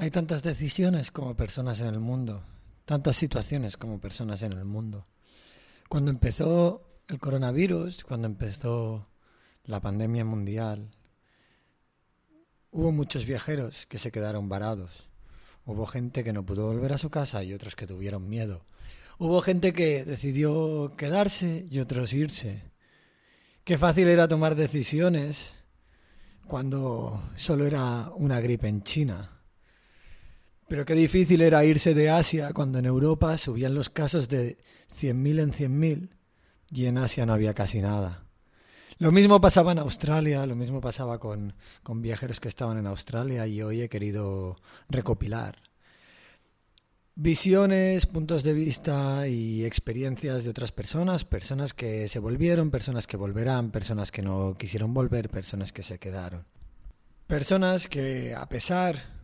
Hay tantas decisiones como personas en el mundo, tantas situaciones como personas en el mundo. Cuando empezó el coronavirus, cuando empezó la pandemia mundial, hubo muchos viajeros que se quedaron varados. Hubo gente que no pudo volver a su casa y otros que tuvieron miedo. Hubo gente que decidió quedarse y otros irse. Qué fácil era tomar decisiones cuando solo era una gripe en China pero qué difícil era irse de Asia cuando en Europa subían los casos de 100.000 en 100.000 y en Asia no había casi nada. Lo mismo pasaba en Australia, lo mismo pasaba con, con viajeros que estaban en Australia y hoy he querido recopilar visiones, puntos de vista y experiencias de otras personas, personas que se volvieron, personas que volverán, personas que no quisieron volver, personas que se quedaron. Personas que a pesar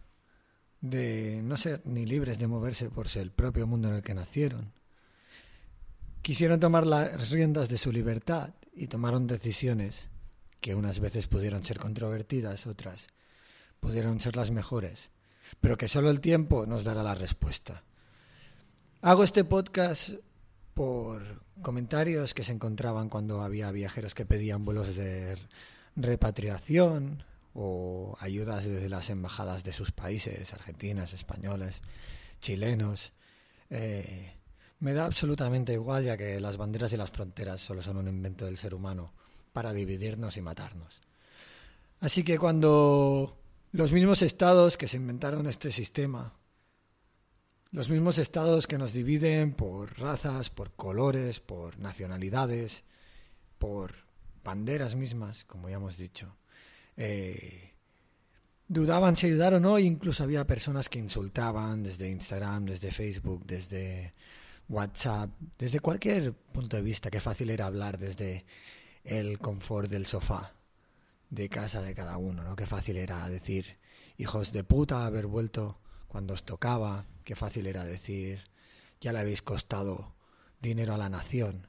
de no ser ni libres de moverse por el propio mundo en el que nacieron. Quisieron tomar las riendas de su libertad y tomaron decisiones que unas veces pudieron ser controvertidas, otras pudieron ser las mejores, pero que solo el tiempo nos dará la respuesta. Hago este podcast por comentarios que se encontraban cuando había viajeros que pedían vuelos de repatriación, o ayudas desde las embajadas de sus países, argentinas, españoles, chilenos. Eh, me da absolutamente igual ya que las banderas y las fronteras solo son un invento del ser humano para dividirnos y matarnos. Así que cuando los mismos estados que se inventaron este sistema, los mismos estados que nos dividen por razas, por colores, por nacionalidades, por banderas mismas, como ya hemos dicho, eh, dudaban si ayudar o no, incluso había personas que insultaban desde Instagram, desde Facebook, desde WhatsApp, desde cualquier punto de vista, qué fácil era hablar desde el confort del sofá de casa de cada uno, ¿no? Qué fácil era decir, hijos de puta, haber vuelto cuando os tocaba, qué fácil era decir, ya le habéis costado dinero a la nación.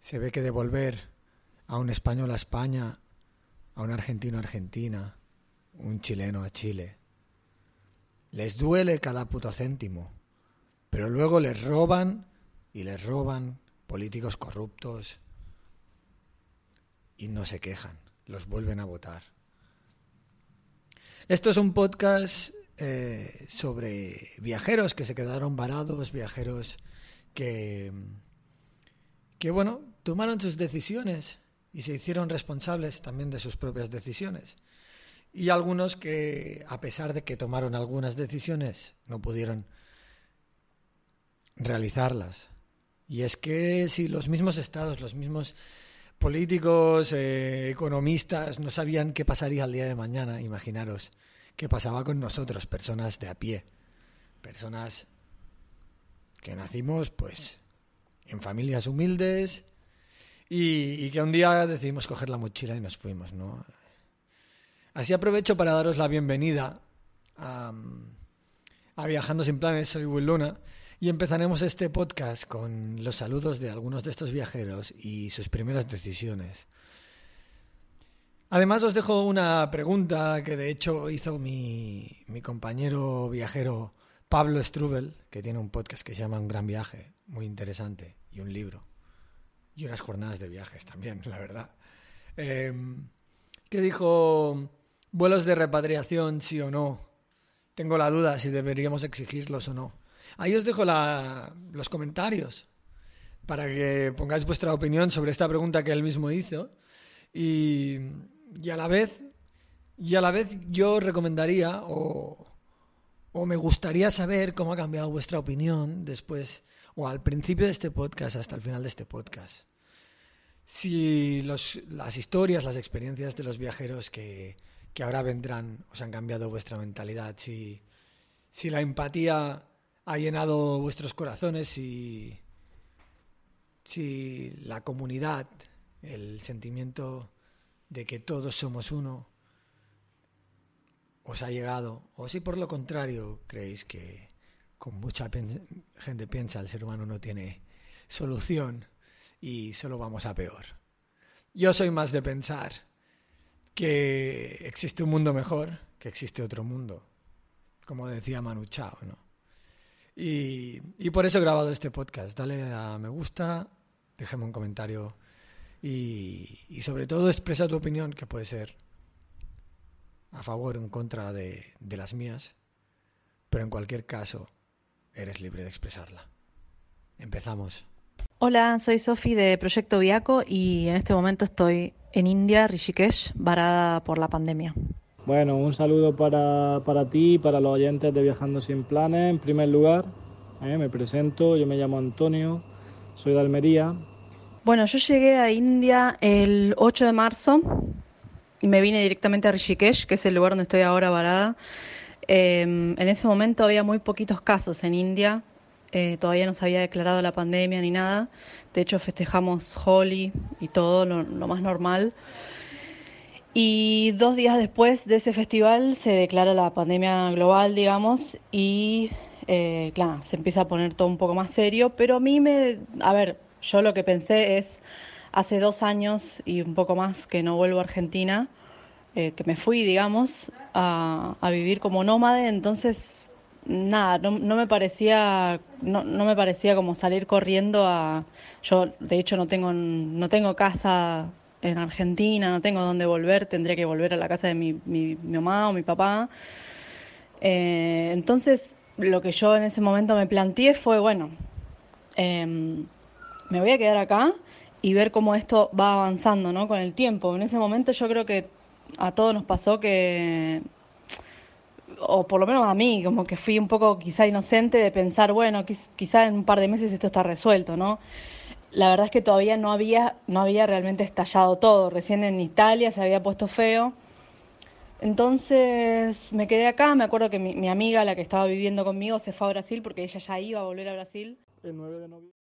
Se ve que devolver a un español a España a un argentino a Argentina, un chileno a Chile. Les duele cada puto céntimo, pero luego les roban y les roban políticos corruptos y no se quejan, los vuelven a votar. Esto es un podcast eh, sobre viajeros que se quedaron varados, viajeros que, que, bueno, tomaron sus decisiones y se hicieron responsables también de sus propias decisiones. Y algunos que, a pesar de que tomaron algunas decisiones, no pudieron realizarlas. Y es que si los mismos estados, los mismos políticos, eh, economistas no sabían qué pasaría el día de mañana, imaginaros qué pasaba con nosotros, personas de a pie, personas que nacimos pues en familias humildes, y, que un día decidimos coger la mochila y nos fuimos, ¿no? Así aprovecho para daros la bienvenida a, Viajando sin Planes, soy Will Luna y empezaremos este podcast con los saludos de algunos de estos viajeros y sus primeras decisiones. Además os dejo una pregunta que de hecho hizo mi, mi compañero viajero Pablo Strubel, que tiene un podcast que se llama Un Gran Viaje, muy interesante, y un libro y unas jornadas de viajes también, la verdad. Eh, que dijo, vuelos de repatriación, sí o no. Tengo la duda si deberíamos exigirlos o no. Ahí os dejo los comentarios para que pongáis vuestra opinión sobre esta pregunta que él mismo hizo. Y, y a la vez, y a la vez yo recomendaría o, o me gustaría saber cómo ha cambiado vuestra opinión después o al principio de este podcast hasta el final de este podcast. Si las historias, las experiencias de los viajeros que, que ahora vendrán, os han cambiado vuestra mentalidad, si, si la empatía ha llenado vuestros corazones, si, si la comunidad, el sentimiento de que todos somos uno, os ha llegado, o si por lo contrario creéis que como mucha gente piensa el ser humano no tiene solución y solo vamos a peor. Yo soy más de pensar que existe un mundo mejor, que existe otro mundo, como decía Manu Chao, ¿no? Y, y por eso he grabado este podcast. Dale a me gusta, déjame un comentario y, y sobre todo expresa tu opinión, que puede ser a favor o en contra de, de las mías, pero en cualquier caso eres libre de expresarla. Empezamos. Hola, soy Sofi de Proyecto Viaco y en este momento estoy en India, Rishikesh, varada por la pandemia. Bueno, un saludo para, para ti y para los oyentes de Viajando sin Planes. En primer lugar, eh, me presento, yo me llamo Antonio, soy de Almería. Bueno, yo llegué a India el 8 de marzo y me vine directamente a Rishikesh, que es el lugar donde estoy ahora varada. Eh, en ese momento había muy poquitos casos en India, eh, todavía no se había declarado la pandemia ni nada. De hecho, festejamos Holi y todo lo, más normal. Y dos días después de ese festival se declara la pandemia global, digamos, y eh, claro, se empieza a poner todo un poco más serio, pero a mí me, a ver, yo lo que pensé es, hace dos años y un poco más que no vuelvo a Argentina, eh, que me fui, digamos, a, vivir como nómade, entonces nada, no, no, me parecía, no, no, me parecía como salir corriendo a, yo de hecho no tengo, no tengo casa en Argentina, no tengo dónde volver, tendría que volver a la casa de mi, mi, mamá o mi papá. Eh, entonces, lo que yo en ese momento me planteé fue, bueno, em, me voy a quedar acá y ver cómo esto va avanzando, ¿no? Con el tiempo. En ese momento yo creo que a todos nos pasó que o por lo menos a mí, como que fui un poco quizá inocente de pensar, bueno, quizá en un par de meses esto está resuelto, ¿no? La verdad es que todavía no había, no había realmente estallado todo, recién en Italia se había puesto feo. Entonces me quedé acá, me acuerdo que mi, amiga, la que estaba viviendo conmigo, se fue a Brasil porque ella ya iba a volver a Brasil. El 9 de noviembre.